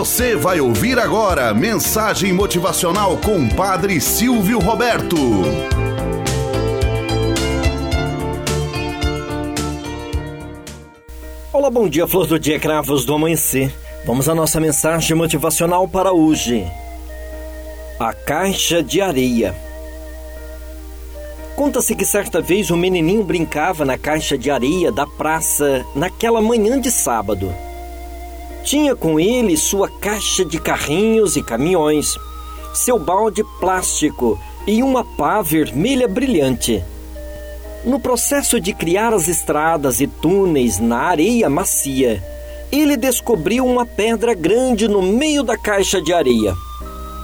Você vai ouvir agora mensagem motivacional com Padre Silvio Roberto. Olá, bom dia, flor do dia, cravos do amanhecer. Vamos à nossa mensagem motivacional para hoje. A caixa de areia. Conta-se que certa vez um menininho brincava na caixa de areia da praça naquela manhã de sábado. Tinha com ele sua caixa de carrinhos e caminhões, seu balde plástico e uma pá vermelha brilhante. No processo de criar as estradas e túneis na areia macia, ele descobriu uma pedra grande no meio da caixa de areia.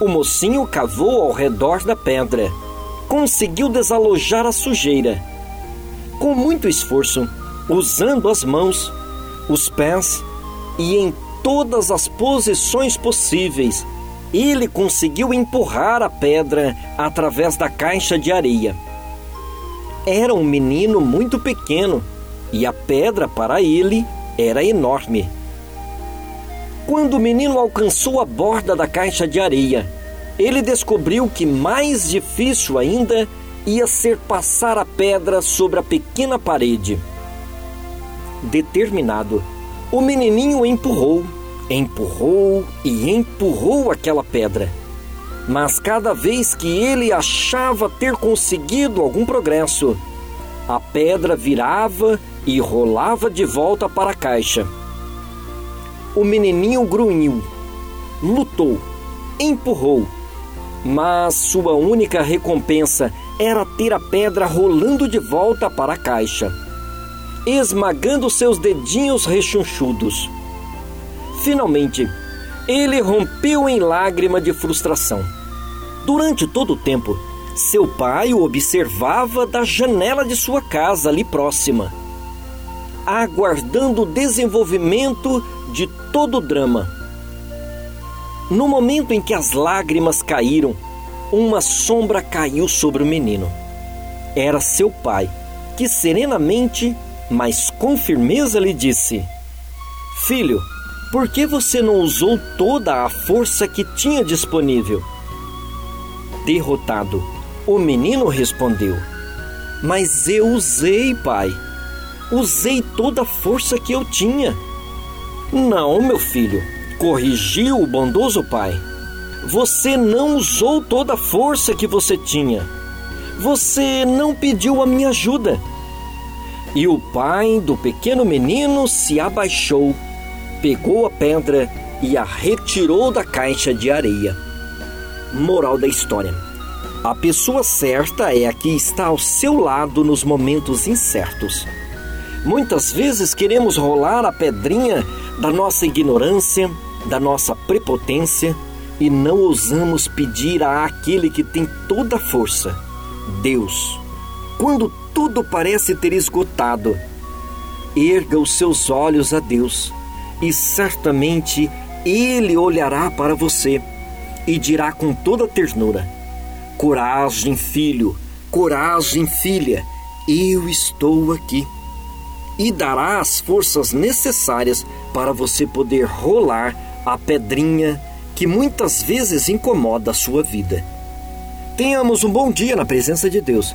O mocinho cavou ao redor da pedra conseguiu desalojar a sujeira. Com muito esforço, usando as mãos, os pés e em todas as posições possíveis, ele conseguiu empurrar a pedra através da caixa de areia. Era um menino muito pequeno e a pedra para ele era enorme. Quando o menino alcançou a borda da caixa de areia, ele descobriu que mais difícil ainda ia ser passar a pedra sobre a pequena parede. Determinado, o menininho empurrou, empurrou e empurrou aquela pedra. Mas cada vez que ele achava ter conseguido algum progresso, a pedra virava e rolava de volta para a caixa. O menininho grunhiu, lutou, empurrou mas sua única recompensa era ter a pedra rolando de volta para a caixa, esmagando seus dedinhos rechonchudos. Finalmente, ele rompeu em lágrima de frustração. Durante todo o tempo, seu pai o observava da janela de sua casa ali próxima, aguardando o desenvolvimento de todo o drama no momento em que as lágrimas caíram, uma sombra caiu sobre o menino. Era seu pai, que serenamente, mas com firmeza lhe disse: Filho, por que você não usou toda a força que tinha disponível? Derrotado, o menino respondeu: Mas eu usei, pai. Usei toda a força que eu tinha. Não, meu filho, corrigiu o bondoso pai. Você não usou toda a força que você tinha. Você não pediu a minha ajuda. E o pai do pequeno menino se abaixou, pegou a pedra e a retirou da caixa de areia. Moral da história: A pessoa certa é a que está ao seu lado nos momentos incertos. Muitas vezes queremos rolar a pedrinha da nossa ignorância, da nossa prepotência e não ousamos pedir a aquele que tem toda a força, Deus. Quando tudo parece ter esgotado, erga os seus olhos a Deus e certamente Ele olhará para você e dirá com toda ternura: Coragem, filho, coragem, filha, eu estou aqui. E dará as forças necessárias para você poder rolar a pedrinha que muitas vezes incomoda a sua vida. Tenhamos um bom dia na presença de Deus